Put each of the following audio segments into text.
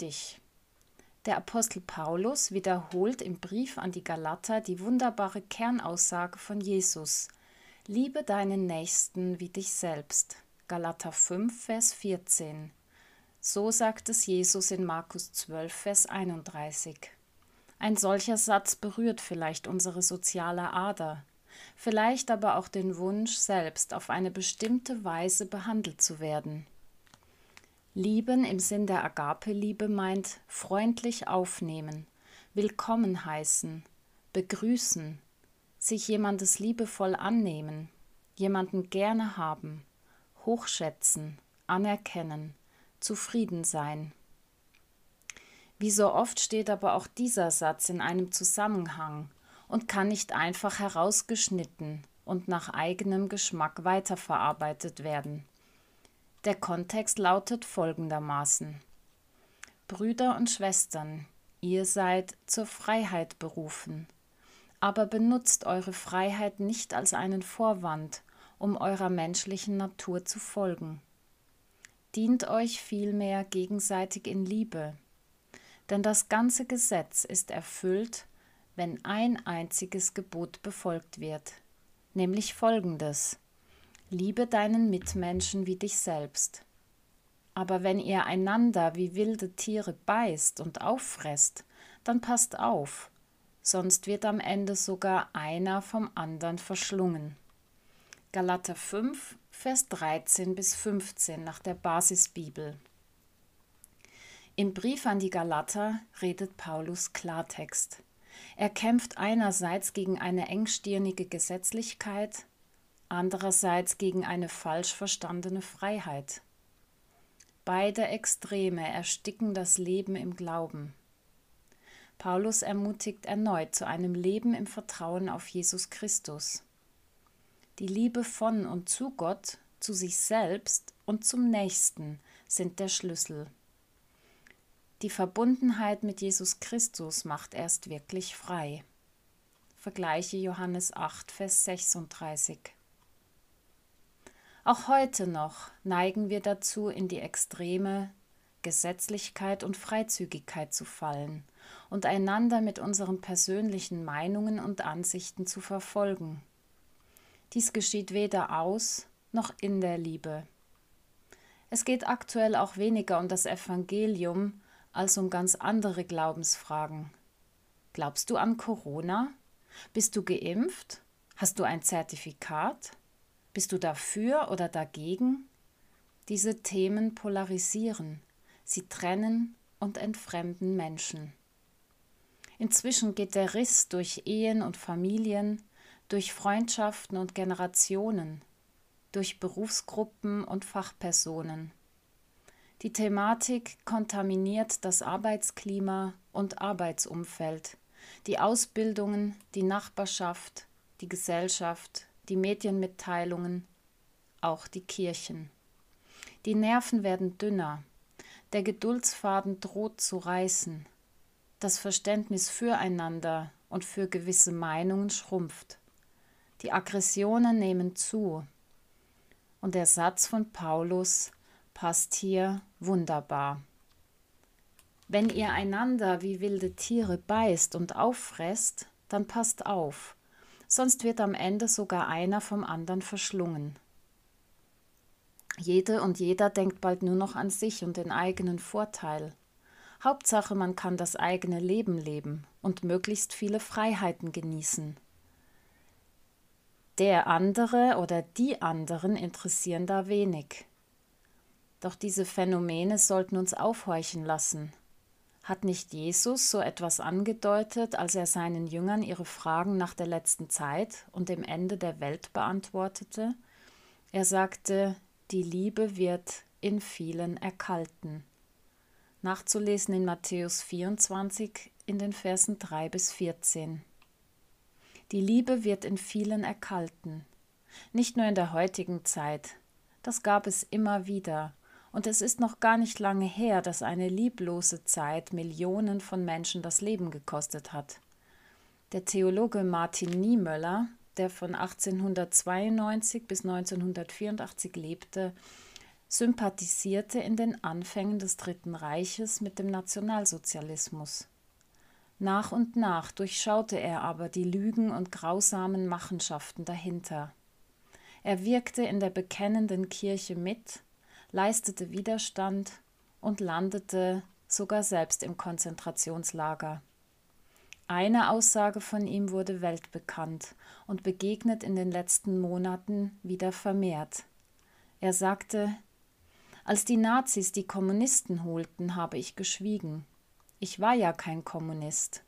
dich. Der Apostel Paulus wiederholt im Brief an die Galater die wunderbare Kernaussage von Jesus. Liebe deinen Nächsten wie dich selbst. Galater 5, Vers 14. So sagt es Jesus in Markus 12, Vers 31. Ein solcher Satz berührt vielleicht unsere soziale Ader, vielleicht aber auch den Wunsch, selbst auf eine bestimmte Weise behandelt zu werden. Lieben im Sinn der Agape-Liebe meint freundlich aufnehmen, willkommen heißen, begrüßen, sich jemandes liebevoll annehmen, jemanden gerne haben, hochschätzen, anerkennen, zufrieden sein. Wie so oft steht aber auch dieser Satz in einem Zusammenhang und kann nicht einfach herausgeschnitten und nach eigenem Geschmack weiterverarbeitet werden. Der Kontext lautet folgendermaßen. Brüder und Schwestern, ihr seid zur Freiheit berufen, aber benutzt eure Freiheit nicht als einen Vorwand, um eurer menschlichen Natur zu folgen. Dient euch vielmehr gegenseitig in Liebe, denn das ganze Gesetz ist erfüllt, wenn ein einziges Gebot befolgt wird, nämlich folgendes Liebe deinen Mitmenschen wie dich selbst. Aber wenn ihr einander wie wilde Tiere beißt und auffresst, dann passt auf, sonst wird am Ende sogar einer vom anderen verschlungen. Galater 5, Vers 13 bis 15 nach der Basisbibel. Im Brief an die Galater redet Paulus Klartext. Er kämpft einerseits gegen eine engstirnige Gesetzlichkeit, andererseits gegen eine falsch verstandene Freiheit. Beide Extreme ersticken das Leben im Glauben. Paulus ermutigt erneut zu einem Leben im Vertrauen auf Jesus Christus. Die Liebe von und zu Gott, zu sich selbst und zum Nächsten sind der Schlüssel. Die Verbundenheit mit Jesus Christus macht erst wirklich frei. Vergleiche Johannes 8, Vers 36. Auch heute noch neigen wir dazu, in die Extreme Gesetzlichkeit und Freizügigkeit zu fallen und einander mit unseren persönlichen Meinungen und Ansichten zu verfolgen. Dies geschieht weder aus noch in der Liebe. Es geht aktuell auch weniger um das Evangelium als um ganz andere Glaubensfragen. Glaubst du an Corona? Bist du geimpft? Hast du ein Zertifikat? Bist du dafür oder dagegen? Diese Themen polarisieren, sie trennen und entfremden Menschen. Inzwischen geht der Riss durch Ehen und Familien, durch Freundschaften und Generationen, durch Berufsgruppen und Fachpersonen. Die Thematik kontaminiert das Arbeitsklima und Arbeitsumfeld, die Ausbildungen, die Nachbarschaft, die Gesellschaft, die Medienmitteilungen, auch die Kirchen. Die Nerven werden dünner, der Geduldsfaden droht zu reißen, das Verständnis füreinander und für gewisse Meinungen schrumpft. Die Aggressionen nehmen zu. Und der Satz von Paulus passt hier wunderbar. Wenn ihr einander wie wilde Tiere beißt und auffresst, dann passt auf, sonst wird am Ende sogar einer vom anderen verschlungen. Jede und jeder denkt bald nur noch an sich und den eigenen Vorteil. Hauptsache, man kann das eigene Leben leben und möglichst viele Freiheiten genießen. Der andere oder die anderen interessieren da wenig. Doch diese Phänomene sollten uns aufhorchen lassen. Hat nicht Jesus so etwas angedeutet, als er seinen Jüngern ihre Fragen nach der letzten Zeit und dem Ende der Welt beantwortete? Er sagte, die Liebe wird in vielen erkalten. Nachzulesen in Matthäus 24 in den Versen 3 bis 14. Die Liebe wird in vielen erkalten. Nicht nur in der heutigen Zeit. Das gab es immer wieder. Und es ist noch gar nicht lange her, dass eine lieblose Zeit Millionen von Menschen das Leben gekostet hat. Der Theologe Martin Niemöller, der von 1892 bis 1984 lebte, sympathisierte in den Anfängen des Dritten Reiches mit dem Nationalsozialismus. Nach und nach durchschaute er aber die Lügen und grausamen Machenschaften dahinter. Er wirkte in der bekennenden Kirche mit, leistete Widerstand und landete sogar selbst im Konzentrationslager. Eine Aussage von ihm wurde weltbekannt und begegnet in den letzten Monaten wieder vermehrt. Er sagte, als die Nazis die Kommunisten holten, habe ich geschwiegen. Ich war ja kein Kommunist.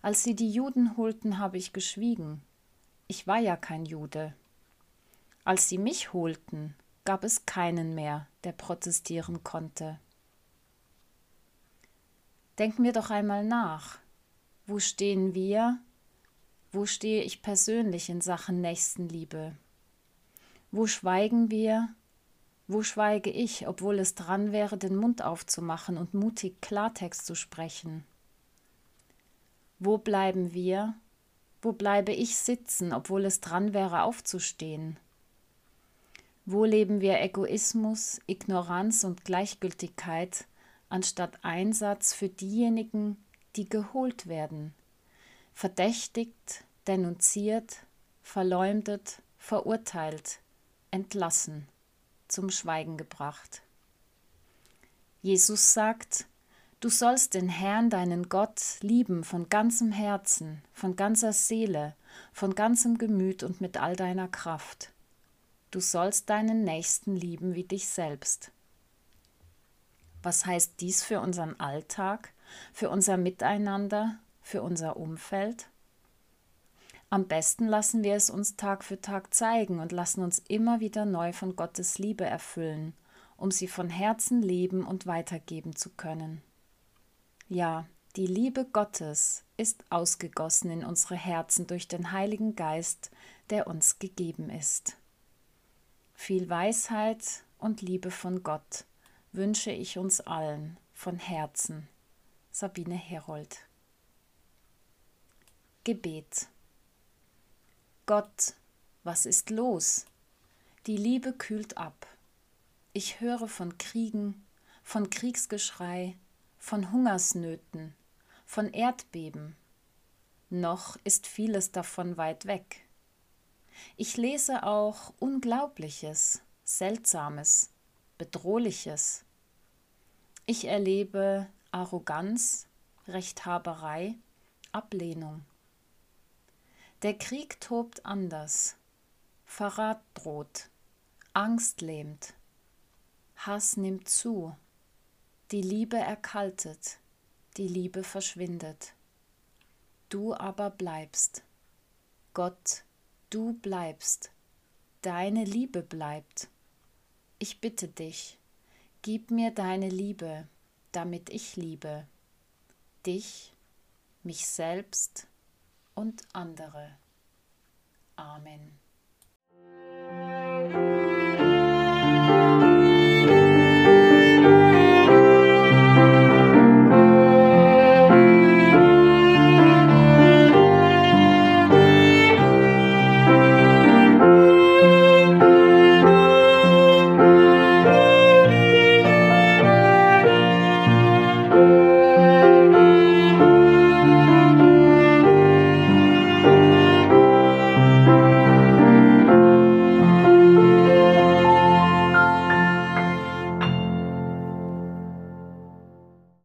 Als sie die Juden holten, habe ich geschwiegen. Ich war ja kein Jude. Als sie mich holten, gab es keinen mehr, der protestieren konnte. Denken wir doch einmal nach. Wo stehen wir? Wo stehe ich persönlich in Sachen Nächstenliebe? Wo schweigen wir? Wo schweige ich, obwohl es dran wäre, den Mund aufzumachen und mutig Klartext zu sprechen? Wo bleiben wir? Wo bleibe ich sitzen, obwohl es dran wäre, aufzustehen? Wo leben wir Egoismus, Ignoranz und Gleichgültigkeit anstatt Einsatz für diejenigen, die geholt werden, verdächtigt, denunziert, verleumdet, verurteilt, entlassen? zum Schweigen gebracht. Jesus sagt, Du sollst den Herrn, deinen Gott, lieben von ganzem Herzen, von ganzer Seele, von ganzem Gemüt und mit all deiner Kraft. Du sollst deinen Nächsten lieben wie dich selbst. Was heißt dies für unseren Alltag, für unser Miteinander, für unser Umfeld? Am besten lassen wir es uns Tag für Tag zeigen und lassen uns immer wieder neu von Gottes Liebe erfüllen, um sie von Herzen leben und weitergeben zu können. Ja, die Liebe Gottes ist ausgegossen in unsere Herzen durch den Heiligen Geist, der uns gegeben ist. Viel Weisheit und Liebe von Gott wünsche ich uns allen von Herzen. Sabine Herold Gebet Gott, was ist los? Die Liebe kühlt ab. Ich höre von Kriegen, von Kriegsgeschrei, von Hungersnöten, von Erdbeben. Noch ist vieles davon weit weg. Ich lese auch Unglaubliches, Seltsames, Bedrohliches. Ich erlebe Arroganz, Rechthaberei, Ablehnung. Der Krieg tobt anders. Verrat droht. Angst lähmt. Hass nimmt zu. Die Liebe erkaltet. Die Liebe verschwindet. Du aber bleibst. Gott, du bleibst. Deine Liebe bleibt. Ich bitte dich, gib mir deine Liebe, damit ich liebe. Dich, mich selbst und andere. Amen.